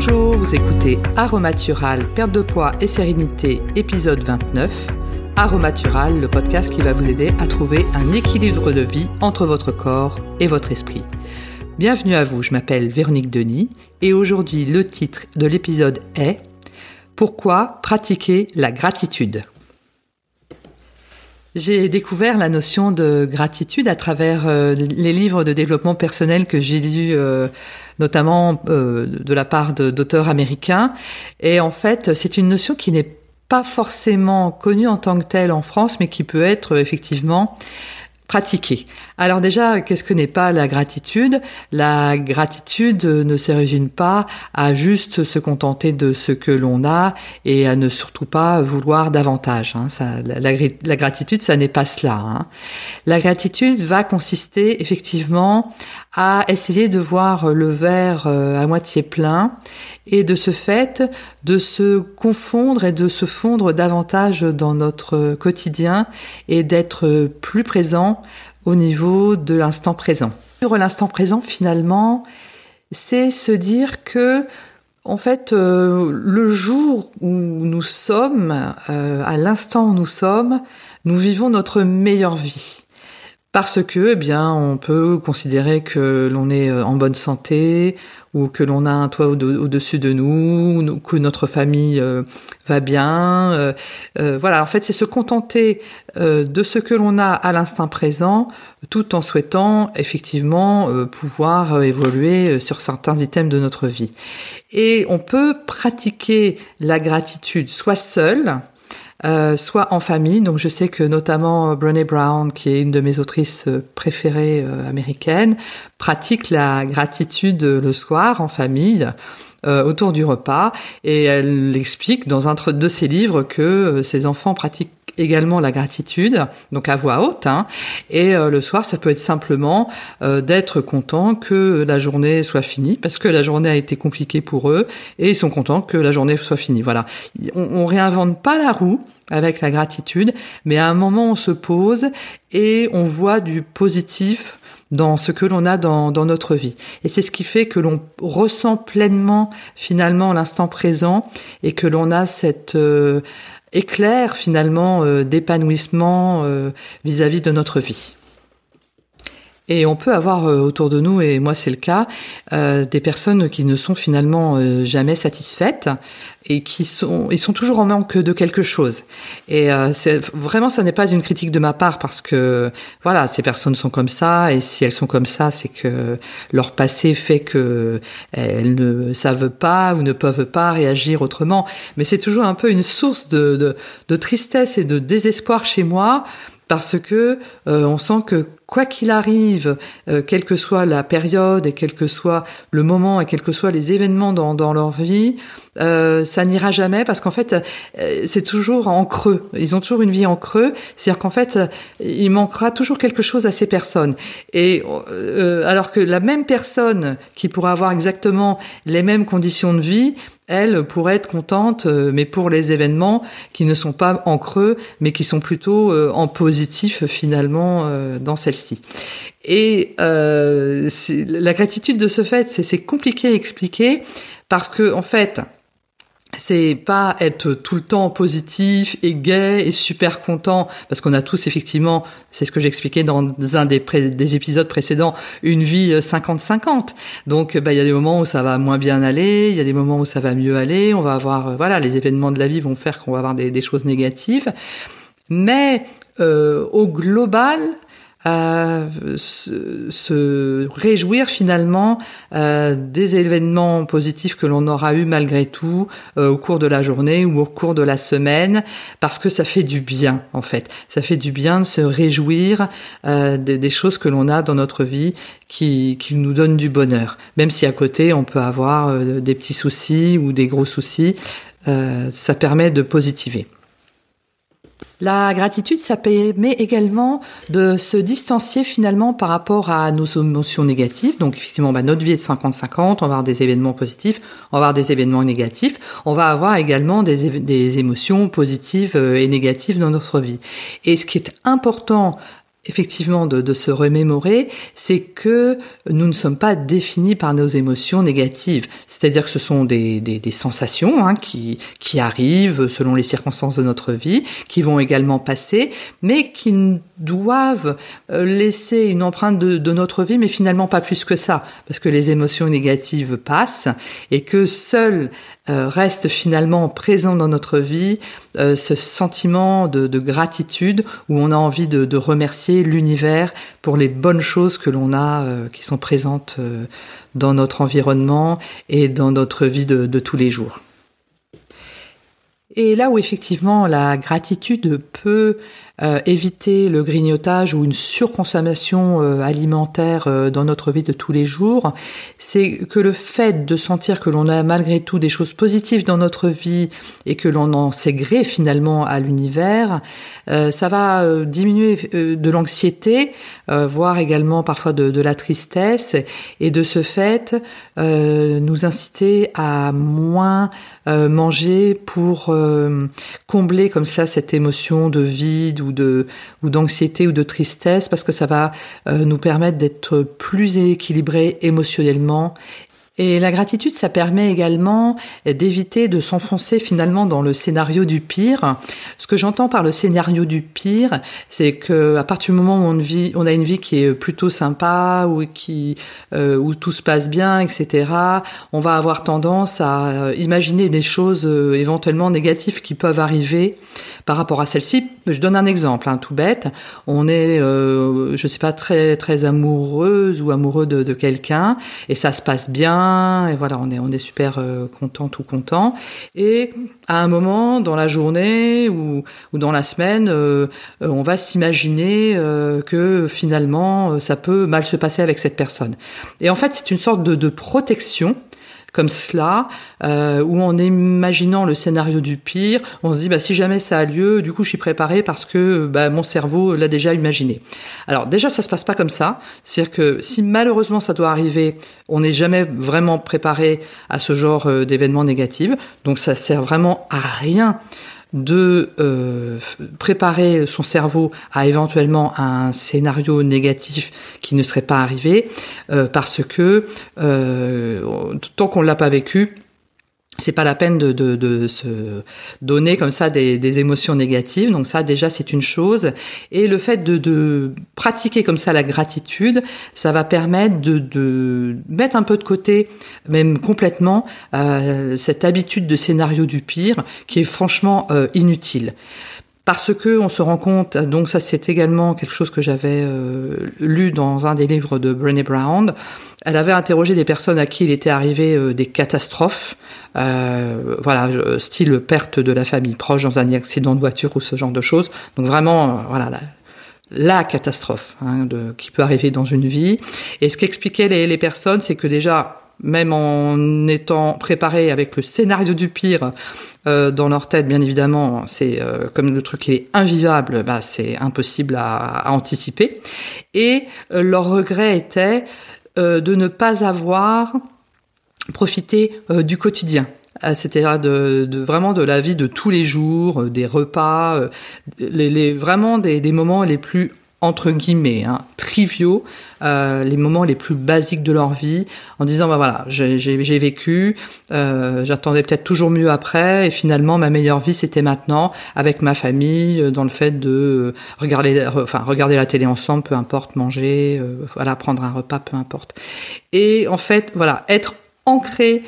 Bonjour, vous écoutez Aromatural, perte de poids et sérénité, épisode 29. Aromatural, le podcast qui va vous aider à trouver un équilibre de vie entre votre corps et votre esprit. Bienvenue à vous, je m'appelle Véronique Denis et aujourd'hui le titre de l'épisode est Pourquoi pratiquer la gratitude? J'ai découvert la notion de gratitude à travers euh, les livres de développement personnel que j'ai lus, euh, notamment euh, de la part d'auteurs américains. Et en fait, c'est une notion qui n'est pas forcément connue en tant que telle en France, mais qui peut être effectivement pratiquer. Alors déjà, qu'est-ce que n'est pas la gratitude? La gratitude ne s'origine pas à juste se contenter de ce que l'on a et à ne surtout pas vouloir davantage. Hein. La, gratitude, ça n'est pas cela. Hein. La gratitude va consister effectivement à essayer de voir le verre euh, à moitié plein et de ce fait de se confondre et de se fondre davantage dans notre quotidien et d'être plus présent au niveau de l'instant présent. Sur l'instant présent, finalement, c'est se dire que en fait, euh, le jour où nous sommes, euh, à l'instant où nous sommes, nous vivons notre meilleure vie parce que, eh bien, on peut considérer que l'on est euh, en bonne santé ou que l'on a un toit au-dessus de nous, que notre famille euh, va bien. Euh, voilà, en fait, c'est se contenter de ce que l'on a à l'instant présent, tout en souhaitant effectivement pouvoir évoluer sur certains items de notre vie. Et on peut pratiquer la gratitude soit seul, euh, soit en famille. Donc je sais que notamment Brené Brown, qui est une de mes autrices euh, préférées euh, américaines, pratique la gratitude le soir en famille. autour du repas et elle explique dans un de ses livres que ses enfants pratiquent également la gratitude, donc à voix haute. Hein. Et euh, le soir, ça peut être simplement euh, d'être content que la journée soit finie, parce que la journée a été compliquée pour eux, et ils sont contents que la journée soit finie. Voilà. On, on réinvente pas la roue avec la gratitude, mais à un moment, on se pose et on voit du positif dans ce que l'on a dans, dans, notre vie. Et c'est ce qui fait que l'on ressent pleinement finalement l'instant présent et que l'on a cette euh, éclair finalement euh, d'épanouissement euh, vis-à-vis de notre vie. Et on peut avoir euh, autour de nous, et moi c'est le cas, des personnes qui ne sont finalement jamais satisfaites et qui sont, ils sont toujours en manque de quelque chose. Et c'est vraiment, ça n'est pas une critique de ma part parce que voilà, ces personnes sont comme ça et si elles sont comme ça, c'est que leur passé fait que elles ne savent pas ou ne peuvent pas réagir autrement. Mais c'est toujours un peu une source de, de, de tristesse et de désespoir chez moi parce que euh, on sent que quoi qu'il arrive, euh, quelle que soit la période et quel que soit le moment et quels que soient les événements dans, dans leur vie, euh, ça n'ira jamais parce qu'en fait, c'est toujours en creux. Ils ont toujours une vie en creux, c'est-à-dire qu'en fait, il manquera toujours quelque chose à ces personnes. Et alors que la même personne qui pourra avoir exactement les mêmes conditions de vie elle pourrait être contente, euh, mais pour les événements qui ne sont pas en creux, mais qui sont plutôt euh, en positif finalement euh, dans celle-ci. Et la gratitude de ce fait, c'est compliqué à expliquer parce que en fait, c'est pas être tout le temps positif et gai et super content parce qu'on a tous effectivement, c'est ce que j'expliquais dans un des, des, épisodes précédents, une vie 50-50. Euh, Donc bah il y a des moments où ça va moins bien aller, il y a des moments où ça va mieux aller, on va avoir euh, voilà, les événements de la vie vont faire qu'on va avoir des, des choses négatives. Mais euh, au global, se, réjouir finalement euh, des événements positifs que l'on aura eu malgré tout euh, au cours de la journée ou au cours de la semaine, parce que ça fait du bien en fait. Ça fait du bien de se réjouir euh, des, choses que l'on a dans notre vie qui, qui nous donnent du bonheur, même si à côté on peut avoir des petits soucis ou des gros soucis. ça permet de positiver. La gratitude, ça permet également de se distancier finalement par rapport à nos émotions négatives. Donc effectivement, bah, notre vie est de 50-50, on va avoir des événements positifs, on va avoir des événements négatifs, on va avoir également des, des émotions positives euh, et négatives dans notre vie. Et ce qui est important effectivement de, se remémorer, c'est que nous ne sommes pas définis par nos émotions négatives. C'est-à-dire que ce sont des, sensations hein, qui, arrivent selon les circonstances de notre vie, qui vont également passer, mais qui doivent euh, laisser une empreinte de, notre vie, mais finalement pas plus que ça, parce que les émotions négatives passent et que seul euh, reste finalement présent dans notre vie euh, ce sentiment de, de, gratitude où on a envie de remercier l'univers pour les bonnes choses que l'on a euh, qui sont présentes dans notre environnement et dans notre vie de tous les jours. Et là où effectivement la gratitude peut euh, éviter le grignotage ou une surconsommation euh, alimentaire euh, dans notre vie de tous les jours, c'est que le fait de sentir que l'on a malgré tout des choses positives dans notre vie et que l'on en sait gré finalement à l'univers, ça va diminuer de l'anxiété, voire également parfois de, de, la tristesse, et de ce fait nous inciter à moins manger pour combler comme ça cette émotion de vide ou ou d'anxiété ou de tristesse parce que ça va euh, nous permettre d'être plus équilibrés émotionnellement et la gratitude, ça permet également d'éviter de s'enfoncer finalement dans le scénario du pire. Ce que j'entends par le scénario du pire, c'est que à partir du moment où on, vit, on a une vie qui est plutôt sympa, ou qui, euh, où tout se passe bien, etc., on va avoir tendance à imaginer des choses euh, éventuellement négatives qui peuvent arriver par rapport à celle-ci. Je donne un exemple, hein, tout bête. On est, euh, je sais pas, très très amoureuse ou amoureux de, de quelqu'un, et ça se passe bien et voilà, on est on est super euh, content, tout content. Et à un moment dans la journée ou, ou dans la semaine, euh, euh, on va s'imaginer que finalement ça peut mal se passer avec cette personne. Et en fait, c'est une sorte de, de protection comme cela, euh, où en imaginant le scénario du pire, on se dit bah si jamais ça a lieu, du coup je suis préparé parce que bah, mon cerveau l'a déjà imaginé. Alors déjà ça se passe pas comme ça, c'est-à-dire que si malheureusement ça doit arriver, on n'est jamais vraiment préparé à ce genre euh, d'événements négatifs, donc ça sert vraiment à rien de euh, préparer son cerveau à éventuellement un scénario négatif qui ne serait pas arrivé, euh, parce que euh, tant qu'on l'a pas vécu, c'est pas la peine de, de, de, se donner comme ça des, des émotions négatives. Donc ça, déjà, c'est une chose. Et le fait de, de, pratiquer comme ça la gratitude, ça va permettre de, de mettre un peu de côté, même complètement, euh, cette habitude de scénario du pire, qui est franchement euh, inutile parce que on se rend compte, donc ça c'est également quelque chose que j'avais euh, lu dans un des livres de Brené Brown. Elle avait interrogé des personnes à qui il était arrivé euh, des catastrophes, euh, voilà, style perte de la famille proche dans un accident de voiture ou ce genre de choses. Donc vraiment, voilà, la, la catastrophe hein, de, qui peut arriver dans une vie. Et ce qu'expliquaient les, les personnes, c'est que déjà même en étant préparé avec le scénario du pire euh, dans leur tête, bien évidemment, c'est euh, comme le truc est invivable, bah, c'est impossible à, anticiper. Et euh, leur regret était de ne pas avoir profité du quotidien c'est-à-dire de, vraiment de la vie de tous les jours, des repas, vraiment des moments les plus entre guillemets, hein, triviaux, euh, les moments les plus basiques de leur vie, en disant bah voilà, j'ai vécu, euh, j'attendais peut-être toujours mieux après, et finalement ma meilleure vie c'était maintenant avec ma famille, euh, dans le fait de regarder, enfin regarder la télé ensemble, peu importe, manger, euh, voilà, prendre un repas, peu importe. Et en fait, voilà, être ancré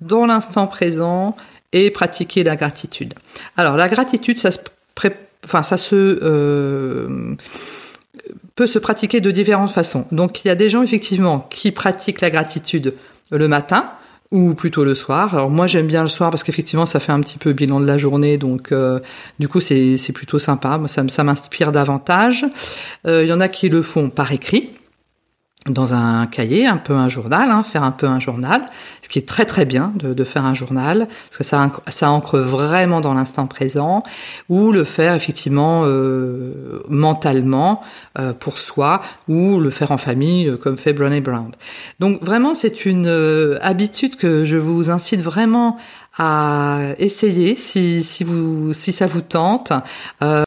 dans l'instant présent et pratiquer la gratitude. Alors la gratitude, ça se, enfin ça se euh, peut se pratiquer de différentes façons. Donc il y a des gens effectivement qui pratiquent la gratitude le matin ou plutôt le soir. Alors moi j'aime bien le soir parce qu'effectivement ça fait un petit peu bilan de la journée, donc euh, du coup c'est plutôt sympa, ça, ça m'inspire davantage. Euh, il y en a qui le font par écrit dans un cahier, un peu un journal, hein, faire un peu un journal, ce qui est très très bien de, de faire un journal, parce que ça, ça ancre vraiment dans l'instant présent, ou le faire effectivement euh, mentalement euh, pour soi, ou le faire en famille euh, comme fait Brené Brown. Donc vraiment c'est une habitude que je vous incite vraiment à essayer si, si, vous, si ça vous tente.